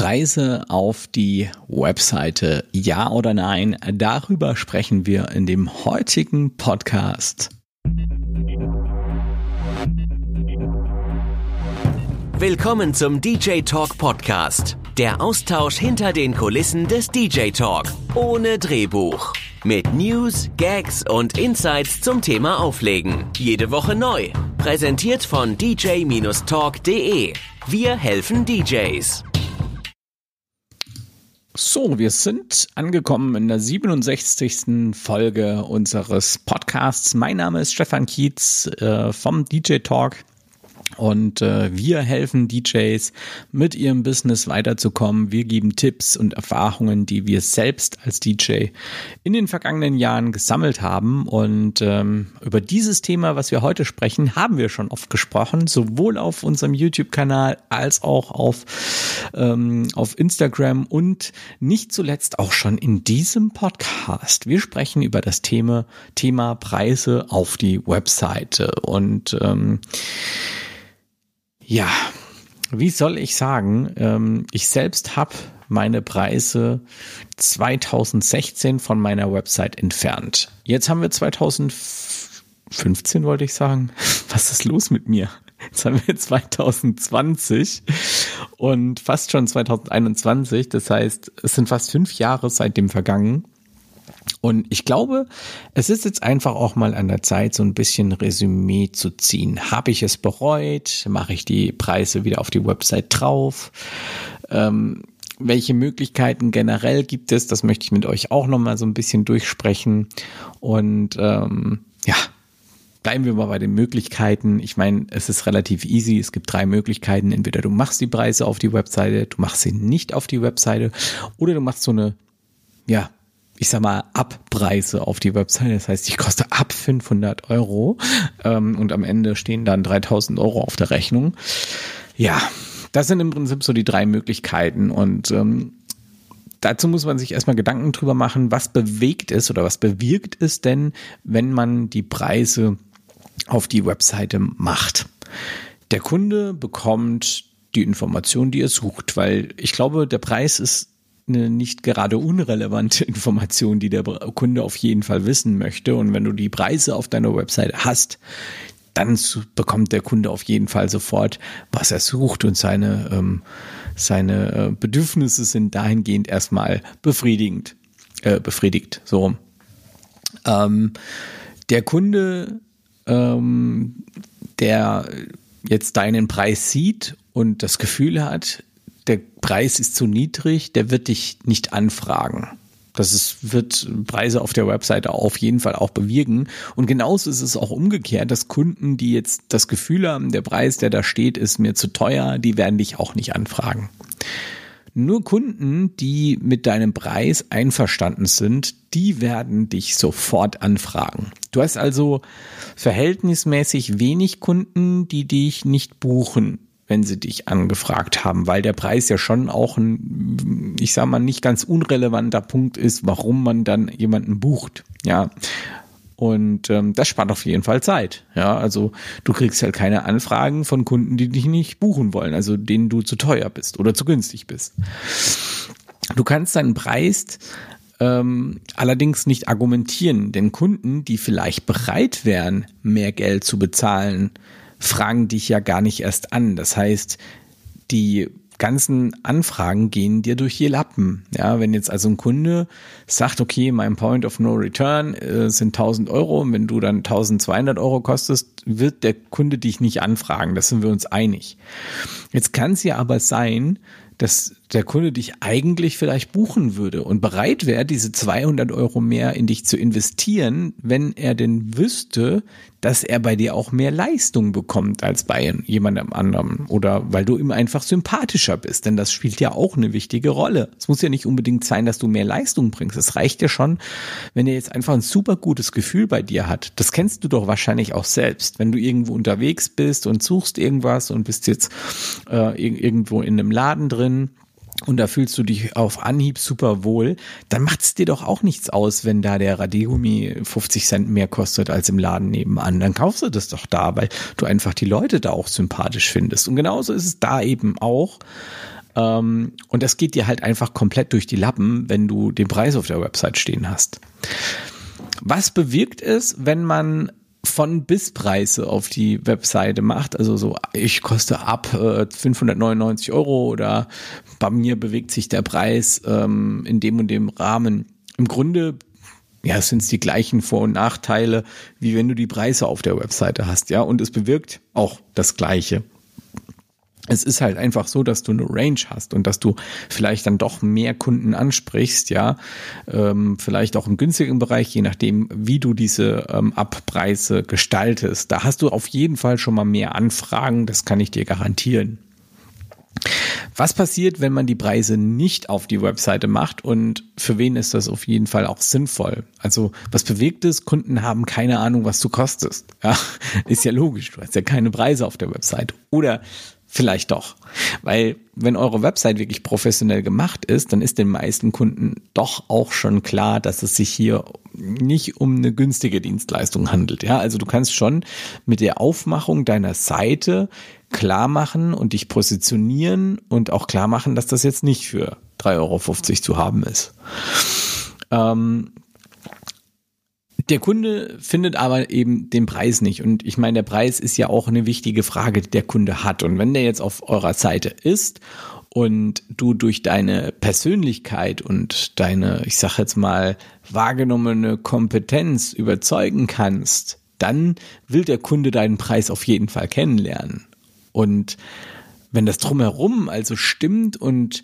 Preise auf die Webseite, ja oder nein? Darüber sprechen wir in dem heutigen Podcast. Willkommen zum DJ Talk Podcast. Der Austausch hinter den Kulissen des DJ Talk. Ohne Drehbuch. Mit News, Gags und Insights zum Thema Auflegen. Jede Woche neu. Präsentiert von dj-talk.de. Wir helfen DJs. So, wir sind angekommen in der 67. Folge unseres Podcasts. Mein Name ist Stefan Kietz äh, vom DJ Talk. Und äh, wir helfen DJs mit ihrem Business weiterzukommen. Wir geben Tipps und Erfahrungen, die wir selbst als DJ in den vergangenen Jahren gesammelt haben. Und ähm, über dieses Thema, was wir heute sprechen, haben wir schon oft gesprochen, sowohl auf unserem YouTube-Kanal als auch auf, ähm, auf Instagram und nicht zuletzt auch schon in diesem Podcast. Wir sprechen über das Thema, Thema Preise auf die Webseite. Und ähm, ja, wie soll ich sagen? Ähm, ich selbst habe meine Preise 2016 von meiner Website entfernt. Jetzt haben wir 2015, wollte ich sagen. Was ist los mit mir? Jetzt haben wir 2020 und fast schon 2021. Das heißt, es sind fast fünf Jahre seitdem vergangen. Und ich glaube, es ist jetzt einfach auch mal an der Zeit, so ein bisschen Resümee zu ziehen. Habe ich es bereut? Mache ich die Preise wieder auf die Website drauf? Ähm, welche Möglichkeiten generell gibt es? Das möchte ich mit euch auch nochmal so ein bisschen durchsprechen. Und ähm, ja, bleiben wir mal bei den Möglichkeiten. Ich meine, es ist relativ easy. Es gibt drei Möglichkeiten. Entweder du machst die Preise auf die Webseite, du machst sie nicht auf die Webseite oder du machst so eine, ja, ich sag mal, Abpreise auf die Website. Das heißt, ich koste ab 500 Euro ähm, und am Ende stehen dann 3000 Euro auf der Rechnung. Ja, das sind im Prinzip so die drei Möglichkeiten und ähm, dazu muss man sich erstmal Gedanken drüber machen, was bewegt es oder was bewirkt es denn, wenn man die Preise auf die Webseite macht. Der Kunde bekommt die Information, die er sucht, weil ich glaube, der Preis ist eine nicht gerade unrelevante Information, die der Kunde auf jeden Fall wissen möchte. Und wenn du die Preise auf deiner Website hast, dann bekommt der Kunde auf jeden Fall sofort, was er sucht und seine, ähm, seine äh, Bedürfnisse sind dahingehend erstmal befriedigend, äh, befriedigt. So. Ähm, der Kunde, ähm, der jetzt deinen Preis sieht und das Gefühl hat, der Preis ist zu niedrig, der wird dich nicht anfragen. Das ist, wird Preise auf der Webseite auf jeden Fall auch bewirken. Und genauso ist es auch umgekehrt, dass Kunden, die jetzt das Gefühl haben, der Preis, der da steht, ist mir zu teuer, die werden dich auch nicht anfragen. Nur Kunden, die mit deinem Preis einverstanden sind, die werden dich sofort anfragen. Du hast also verhältnismäßig wenig Kunden, die dich nicht buchen wenn sie dich angefragt haben, weil der Preis ja schon auch ein, ich sag mal, nicht ganz unrelevanter Punkt ist, warum man dann jemanden bucht. Ja. Und ähm, das spart auf jeden Fall Zeit. Ja, also du kriegst halt keine Anfragen von Kunden, die dich nicht buchen wollen, also denen du zu teuer bist oder zu günstig bist. Du kannst deinen Preis ähm, allerdings nicht argumentieren, denn Kunden, die vielleicht bereit wären, mehr Geld zu bezahlen, fragen dich ja gar nicht erst an. Das heißt, die ganzen Anfragen gehen dir durch die Lappen. Ja, wenn jetzt also ein Kunde sagt, okay, mein Point of No Return äh, sind 1000 Euro und wenn du dann 1200 Euro kostest, wird der Kunde dich nicht anfragen. Das sind wir uns einig. Jetzt kann es ja aber sein, dass der Kunde dich eigentlich vielleicht buchen würde und bereit wäre, diese 200 Euro mehr in dich zu investieren, wenn er denn wüsste, dass er bei dir auch mehr Leistung bekommt als bei jemandem anderem oder weil du ihm einfach sympathischer bist, denn das spielt ja auch eine wichtige Rolle. Es muss ja nicht unbedingt sein, dass du mehr Leistung bringst. Es reicht ja schon, wenn er jetzt einfach ein super gutes Gefühl bei dir hat. Das kennst du doch wahrscheinlich auch selbst, wenn du irgendwo unterwegs bist und suchst irgendwas und bist jetzt äh, irgendwo in einem Laden drin und da fühlst du dich auf Anhieb super wohl, dann macht es dir doch auch nichts aus, wenn da der Radiergummi 50 Cent mehr kostet als im Laden nebenan. Dann kaufst du das doch da, weil du einfach die Leute da auch sympathisch findest. Und genauso ist es da eben auch. Ähm, und das geht dir halt einfach komplett durch die Lappen, wenn du den Preis auf der Website stehen hast. Was bewirkt es, wenn man von bis Preise auf die Webseite macht. Also so, ich koste ab äh, 599 Euro oder bei mir bewegt sich der Preis ähm, in dem und dem Rahmen. Im Grunde ja, sind es die gleichen Vor- und Nachteile, wie wenn du die Preise auf der Webseite hast, ja, und es bewirkt auch das Gleiche es ist halt einfach so, dass du eine Range hast und dass du vielleicht dann doch mehr Kunden ansprichst, ja, ähm, vielleicht auch im günstigen Bereich, je nachdem, wie du diese ähm, Abpreise gestaltest. Da hast du auf jeden Fall schon mal mehr Anfragen, das kann ich dir garantieren. Was passiert, wenn man die Preise nicht auf die Webseite macht und für wen ist das auf jeden Fall auch sinnvoll? Also was bewegt es? Kunden haben keine Ahnung, was du kostest. Ja, ist ja logisch, du hast ja keine Preise auf der Webseite. Oder Vielleicht doch. Weil wenn eure Website wirklich professionell gemacht ist, dann ist den meisten Kunden doch auch schon klar, dass es sich hier nicht um eine günstige Dienstleistung handelt. Ja, also du kannst schon mit der Aufmachung deiner Seite klar machen und dich positionieren und auch klar machen, dass das jetzt nicht für 3,50 Euro zu haben ist. Ähm, der Kunde findet aber eben den Preis nicht. Und ich meine, der Preis ist ja auch eine wichtige Frage, die der Kunde hat. Und wenn der jetzt auf eurer Seite ist und du durch deine Persönlichkeit und deine, ich sag jetzt mal, wahrgenommene Kompetenz überzeugen kannst, dann will der Kunde deinen Preis auf jeden Fall kennenlernen. Und wenn das drumherum also stimmt und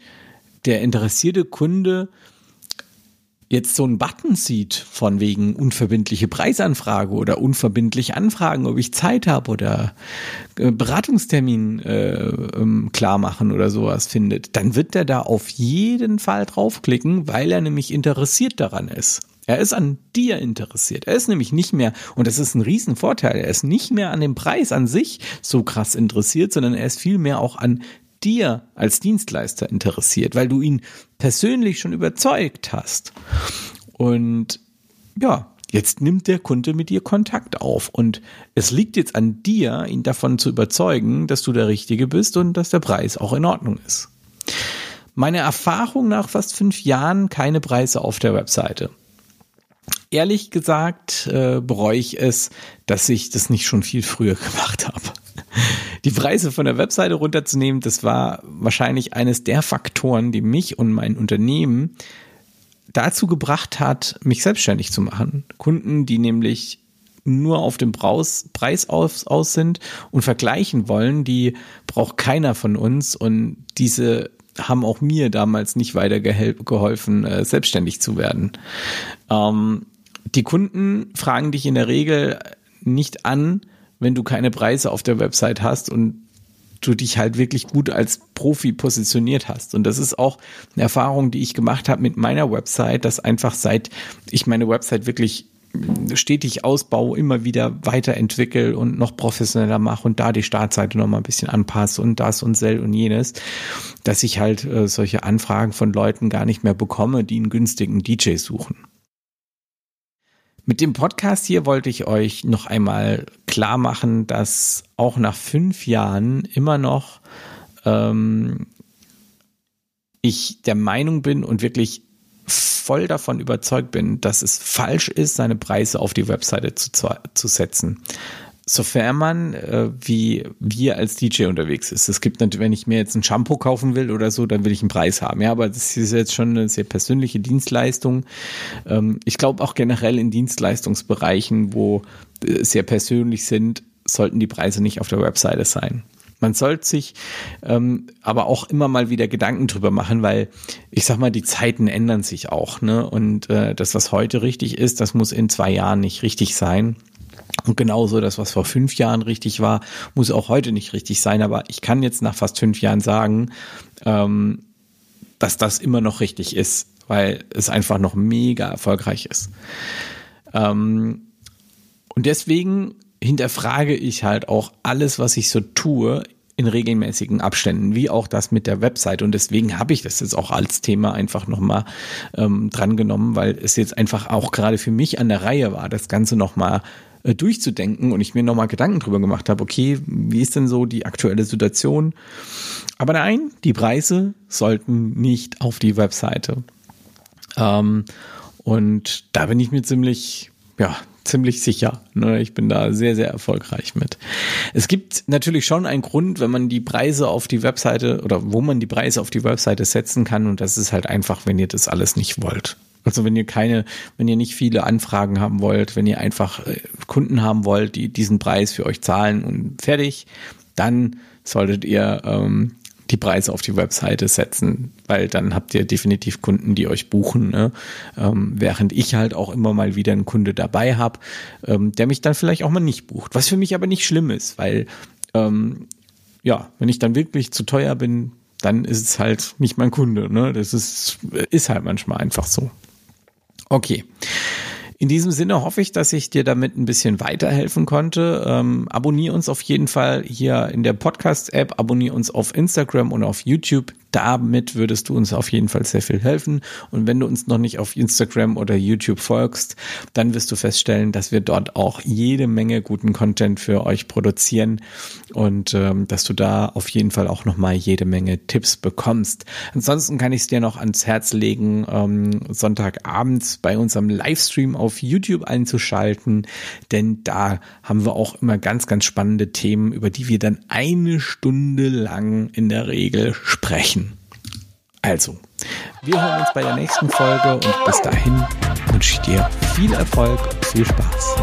der interessierte Kunde jetzt so einen Button sieht von wegen unverbindliche Preisanfrage oder unverbindlich anfragen, ob ich Zeit habe oder äh, Beratungstermin äh, ähm, klar machen oder sowas findet, dann wird er da auf jeden Fall draufklicken, weil er nämlich interessiert daran ist. Er ist an dir interessiert. Er ist nämlich nicht mehr, und das ist ein Riesenvorteil, er ist nicht mehr an dem Preis an sich so krass interessiert, sondern er ist vielmehr auch an dir als Dienstleister interessiert, weil du ihn persönlich schon überzeugt hast. Und ja, jetzt nimmt der Kunde mit dir Kontakt auf und es liegt jetzt an dir, ihn davon zu überzeugen, dass du der Richtige bist und dass der Preis auch in Ordnung ist. Meine Erfahrung nach fast fünf Jahren keine Preise auf der Webseite. Ehrlich gesagt äh, bereue ich es, dass ich das nicht schon viel früher gemacht habe die Preise von der Webseite runterzunehmen, das war wahrscheinlich eines der Faktoren, die mich und mein Unternehmen dazu gebracht hat, mich selbstständig zu machen. Kunden, die nämlich nur auf dem Preis aus, aus sind und vergleichen wollen, die braucht keiner von uns und diese haben auch mir damals nicht weiter geholfen, äh, selbstständig zu werden. Ähm, die Kunden fragen dich in der Regel nicht an, wenn du keine Preise auf der Website hast und du dich halt wirklich gut als Profi positioniert hast. Und das ist auch eine Erfahrung, die ich gemacht habe mit meiner Website, dass einfach seit ich meine Website wirklich stetig ausbaue, immer wieder weiterentwickle und noch professioneller mache und da die Startseite noch mal ein bisschen anpasse und das und sel und jenes, dass ich halt äh, solche Anfragen von Leuten gar nicht mehr bekomme, die einen günstigen DJ suchen. Mit dem Podcast hier wollte ich euch noch einmal klar machen, dass auch nach fünf Jahren immer noch ähm, ich der Meinung bin und wirklich voll davon überzeugt bin, dass es falsch ist, seine Preise auf die Webseite zu, zu setzen sofern man äh, wie wir als DJ unterwegs ist. Es gibt natürlich, wenn ich mir jetzt ein Shampoo kaufen will oder so, dann will ich einen Preis haben. Ja, aber das ist jetzt schon eine sehr persönliche Dienstleistung. Ähm, ich glaube auch generell in Dienstleistungsbereichen, wo äh, sehr persönlich sind, sollten die Preise nicht auf der Webseite sein. Man sollte sich ähm, aber auch immer mal wieder Gedanken drüber machen, weil ich sag mal, die Zeiten ändern sich auch, ne? Und äh, das, was heute richtig ist, das muss in zwei Jahren nicht richtig sein. Und genauso das, was vor fünf Jahren richtig war, muss auch heute nicht richtig sein. Aber ich kann jetzt nach fast fünf Jahren sagen, ähm, dass das immer noch richtig ist, weil es einfach noch mega erfolgreich ist. Ähm, und deswegen hinterfrage ich halt auch alles, was ich so tue, in regelmäßigen Abständen, wie auch das mit der Website. Und deswegen habe ich das jetzt auch als Thema einfach nochmal ähm, drangenommen, weil es jetzt einfach auch gerade für mich an der Reihe war, das Ganze nochmal äh, durchzudenken und ich mir nochmal Gedanken drüber gemacht habe, okay, wie ist denn so die aktuelle Situation? Aber nein, die Preise sollten nicht auf die Webseite. Ähm, und da bin ich mir ziemlich, ja, ziemlich sicher. Ne? Ich bin da sehr, sehr erfolgreich mit. Es gibt natürlich schon einen Grund, wenn man die Preise auf die Webseite oder wo man die Preise auf die Webseite setzen kann und das ist halt einfach, wenn ihr das alles nicht wollt. Also wenn ihr keine, wenn ihr nicht viele Anfragen haben wollt, wenn ihr einfach äh, Kunden haben wollt, die diesen Preis für euch zahlen und fertig, dann solltet ihr ähm, die Preise auf die Webseite setzen, weil dann habt ihr definitiv Kunden, die euch buchen. Ne? Ähm, während ich halt auch immer mal wieder einen Kunde dabei habe, ähm, der mich dann vielleicht auch mal nicht bucht. Was für mich aber nicht schlimm ist, weil ähm, ja, wenn ich dann wirklich zu teuer bin, dann ist es halt nicht mein Kunde. Ne? Das ist, ist halt manchmal einfach so. Okay. In diesem Sinne hoffe ich, dass ich dir damit ein bisschen weiterhelfen konnte. Ähm, abonnier uns auf jeden Fall hier in der Podcast-App, abonnier uns auf Instagram und auf YouTube damit würdest du uns auf jeden Fall sehr viel helfen. Und wenn du uns noch nicht auf Instagram oder YouTube folgst, dann wirst du feststellen, dass wir dort auch jede Menge guten Content für euch produzieren und ähm, dass du da auf jeden Fall auch nochmal jede Menge Tipps bekommst. Ansonsten kann ich es dir noch ans Herz legen, ähm, Sonntagabends bei unserem Livestream auf YouTube einzuschalten, denn da haben wir auch immer ganz, ganz spannende Themen, über die wir dann eine Stunde lang in der Regel sprechen. Also, wir hören uns bei der nächsten Folge und bis dahin wünsche ich dir viel Erfolg viel Spaß.